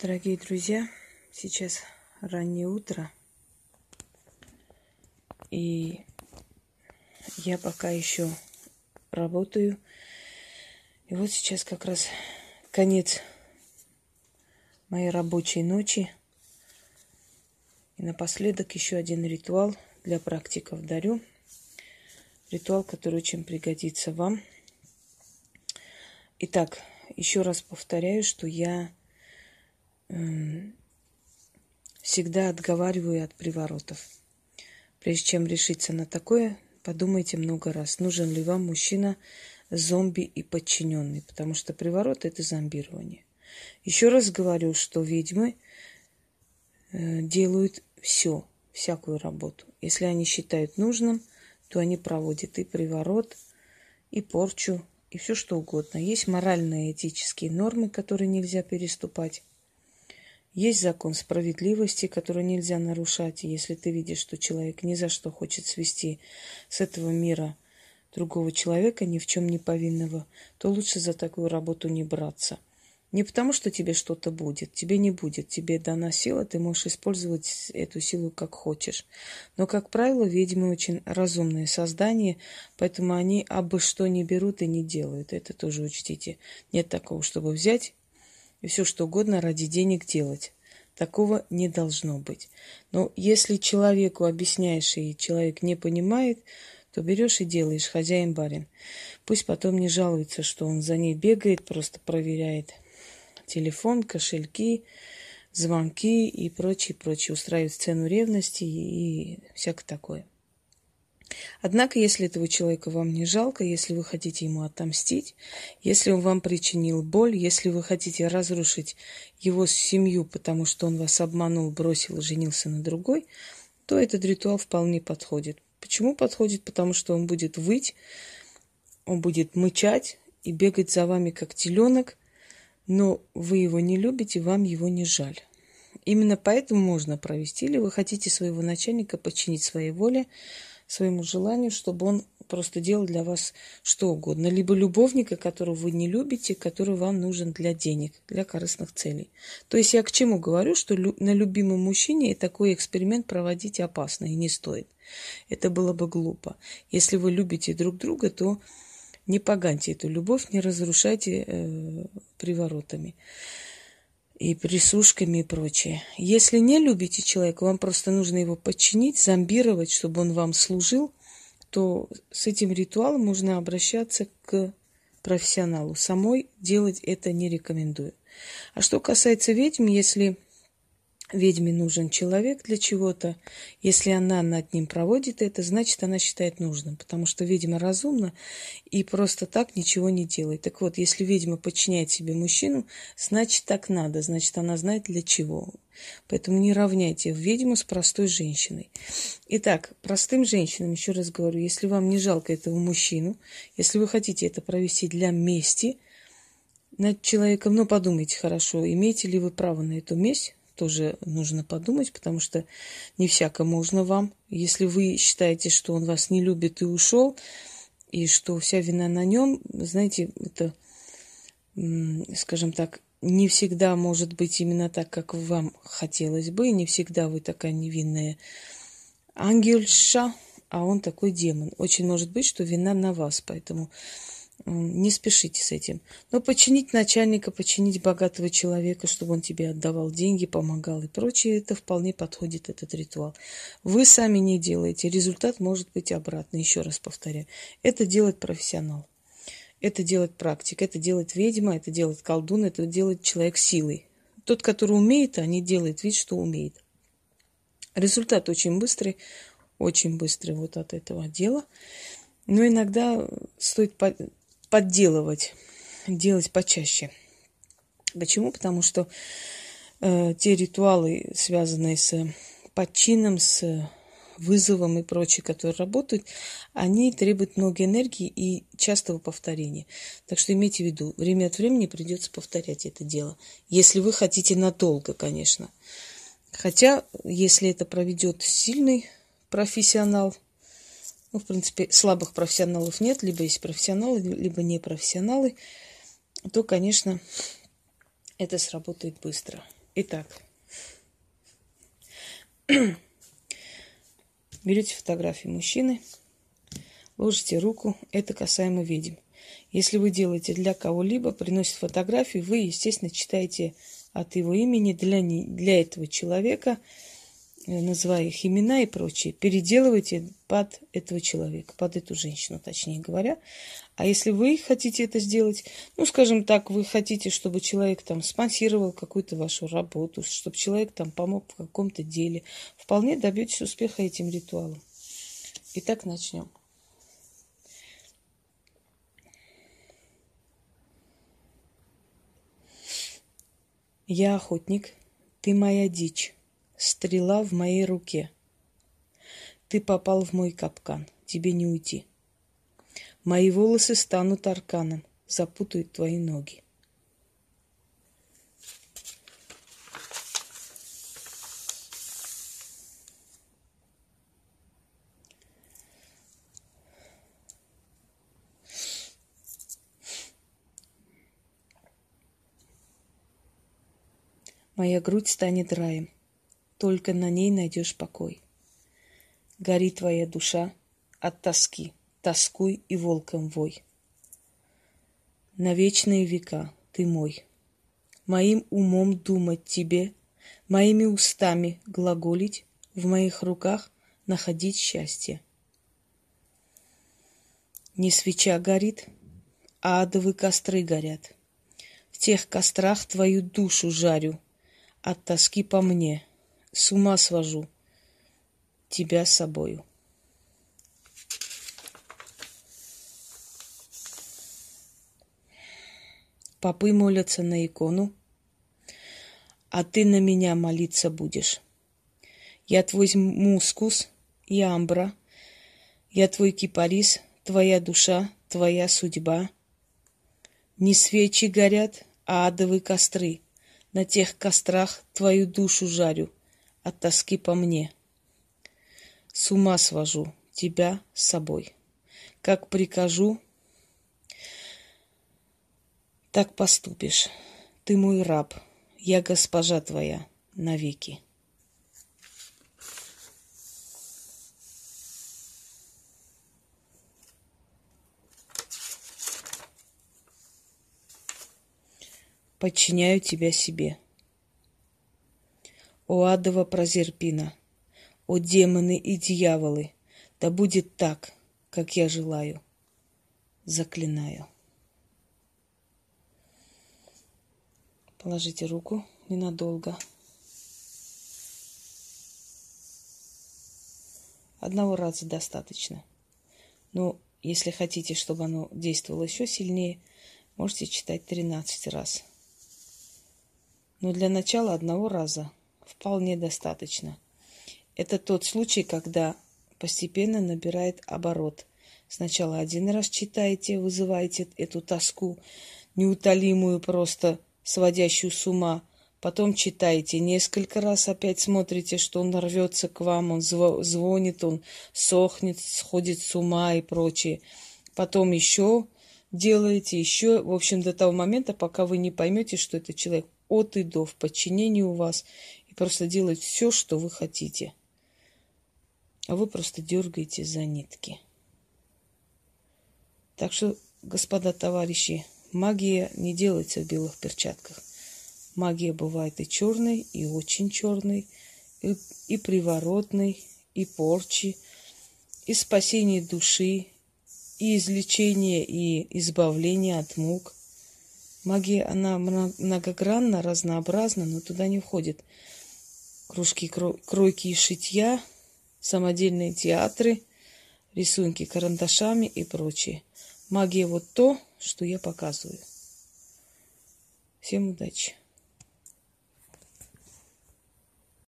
Дорогие друзья, сейчас раннее утро, и я пока еще работаю. И вот сейчас как раз конец моей рабочей ночи. И напоследок еще один ритуал для практиков дарю. Ритуал, который очень пригодится вам. Итак, еще раз повторяю, что я всегда отговариваю от приворотов. Прежде чем решиться на такое, подумайте много раз, нужен ли вам мужчина зомби и подчиненный, потому что приворот – это зомбирование. Еще раз говорю, что ведьмы э, делают все, всякую работу. Если они считают нужным, то они проводят и приворот, и порчу, и все что угодно. Есть моральные этические нормы, которые нельзя переступать. Есть закон справедливости, который нельзя нарушать. Если ты видишь, что человек ни за что хочет свести с этого мира другого человека, ни в чем не повинного, то лучше за такую работу не браться. Не потому, что тебе что-то будет, тебе не будет, тебе дана сила, ты можешь использовать эту силу как хочешь. Но, как правило, ведьмы очень разумные создания, поэтому они абы что не берут и не делают. Это тоже учтите. Нет такого, чтобы взять и все что угодно ради денег делать. Такого не должно быть. Но если человеку объясняешь, и человек не понимает, то берешь и делаешь, хозяин барин. Пусть потом не жалуется, что он за ней бегает, просто проверяет телефон, кошельки, звонки и прочее, прочее. Устраивает сцену ревности и всякое такое. Однако, если этого человека вам не жалко, если вы хотите ему отомстить, если он вам причинил боль, если вы хотите разрушить его семью, потому что он вас обманул, бросил, женился на другой, то этот ритуал вполне подходит. Почему подходит? Потому что он будет выть, он будет мычать и бегать за вами как теленок, но вы его не любите, вам его не жаль. Именно поэтому можно провести, или вы хотите своего начальника подчинить своей воле, своему желанию, чтобы он просто делал для вас что угодно. Либо любовника, которого вы не любите, который вам нужен для денег, для корыстных целей. То есть я к чему говорю, что на любимом мужчине такой эксперимент проводить опасно и не стоит. Это было бы глупо. Если вы любите друг друга, то не поганьте эту любовь, не разрушайте э, приворотами и присушками и прочее. Если не любите человека, вам просто нужно его подчинить, зомбировать, чтобы он вам служил, то с этим ритуалом можно обращаться к профессионалу. Самой делать это не рекомендую. А что касается ведьм, если ведьме нужен человек для чего-то. Если она над ним проводит это, значит, она считает нужным, потому что ведьма разумна и просто так ничего не делает. Так вот, если ведьма подчиняет себе мужчину, значит, так надо, значит, она знает для чего. Поэтому не равняйте ведьму с простой женщиной. Итак, простым женщинам, еще раз говорю, если вам не жалко этого мужчину, если вы хотите это провести для мести над человеком, ну, подумайте хорошо, имеете ли вы право на эту месть, тоже нужно подумать, потому что не всяко можно вам. Если вы считаете, что он вас не любит и ушел, и что вся вина на нем, знаете, это, скажем так, не всегда может быть именно так, как вам хотелось бы, и не всегда вы такая невинная ангельша, а он такой демон. Очень может быть, что вина на вас, поэтому не спешите с этим. Но починить начальника, починить богатого человека, чтобы он тебе отдавал деньги, помогал и прочее, это вполне подходит, этот ритуал. Вы сами не делаете. Результат может быть обратный. Еще раз повторяю. Это делает профессионал. Это делает практик, это делает ведьма, это делает колдун, это делает человек силой. Тот, который умеет, а не делает вид, что умеет. Результат очень быстрый, очень быстрый вот от этого дела. Но иногда стоит подделывать, делать почаще. Почему? Потому что э, те ритуалы, связанные с подчином, с вызовом и прочее, которые работают, они требуют много энергии и частого повторения. Так что имейте в виду, время от времени придется повторять это дело. Если вы хотите надолго, конечно. Хотя, если это проведет сильный профессионал, ну, в принципе, слабых профессионалов нет, либо есть профессионалы, либо не профессионалы, то, конечно, это сработает быстро. Итак, берете фотографии мужчины, ложите руку, это касаемо ведьм. Если вы делаете для кого-либо, приносит фотографию, вы, естественно, читаете от его имени для, не, для этого человека, называя их имена и прочее, переделывайте под этого человека, под эту женщину, точнее говоря. А если вы хотите это сделать, ну, скажем так, вы хотите, чтобы человек там спонсировал какую-то вашу работу, чтобы человек там помог в каком-то деле, вполне добьетесь успеха этим ритуалом. Итак, начнем. Я охотник, ты моя дичь, стрела в моей руке. Ты попал в мой капкан, тебе не уйти. Мои волосы станут арканом, запутают твои ноги. Моя грудь станет раем, только на ней найдешь покой. Гори твоя душа от тоски, тоскуй и волком вой. На вечные века ты мой. Моим умом думать тебе, моими устами глаголить, в моих руках находить счастье. Не свеча горит, а адовы костры горят. В тех кострах твою душу жарю, от тоски по мне. С ума свожу тебя с собою. Попы молятся на икону, а ты на меня молиться будешь. Я твой мускус и амбра, я твой кипарис, твоя душа, твоя судьба. Не свечи горят, а адовые костры — на тех кострах твою душу жарю от тоски по мне. С ума свожу тебя с собой. Как прикажу, так поступишь. Ты мой раб, я госпожа твоя навеки. подчиняю тебя себе. О адова прозерпина, о демоны и дьяволы, да будет так, как я желаю. Заклинаю. Положите руку ненадолго. Одного раза достаточно. Но если хотите, чтобы оно действовало еще сильнее, можете читать 13 раз но для начала одного раза вполне достаточно. Это тот случай, когда постепенно набирает оборот. Сначала один раз читаете, вызываете эту тоску, неутолимую, просто сводящую с ума. Потом читаете несколько раз, опять смотрите, что он рвется к вам, он звонит, он сохнет, сходит с ума и прочее. Потом еще делаете, еще, в общем, до того момента, пока вы не поймете, что это человек от и до в подчинении у вас просто делать все, что вы хотите. А вы просто дергаете за нитки. Так что, господа товарищи, магия не делается в белых перчатках. Магия бывает и черной, и очень черной, и, и приворотной, и порчи, и спасение души, и излечение, и избавление от мук – Магия, она многогранна, разнообразна, но туда не входит кружки, кройки и шитья, самодельные театры, рисунки карандашами и прочее. Магия вот то, что я показываю. Всем удачи!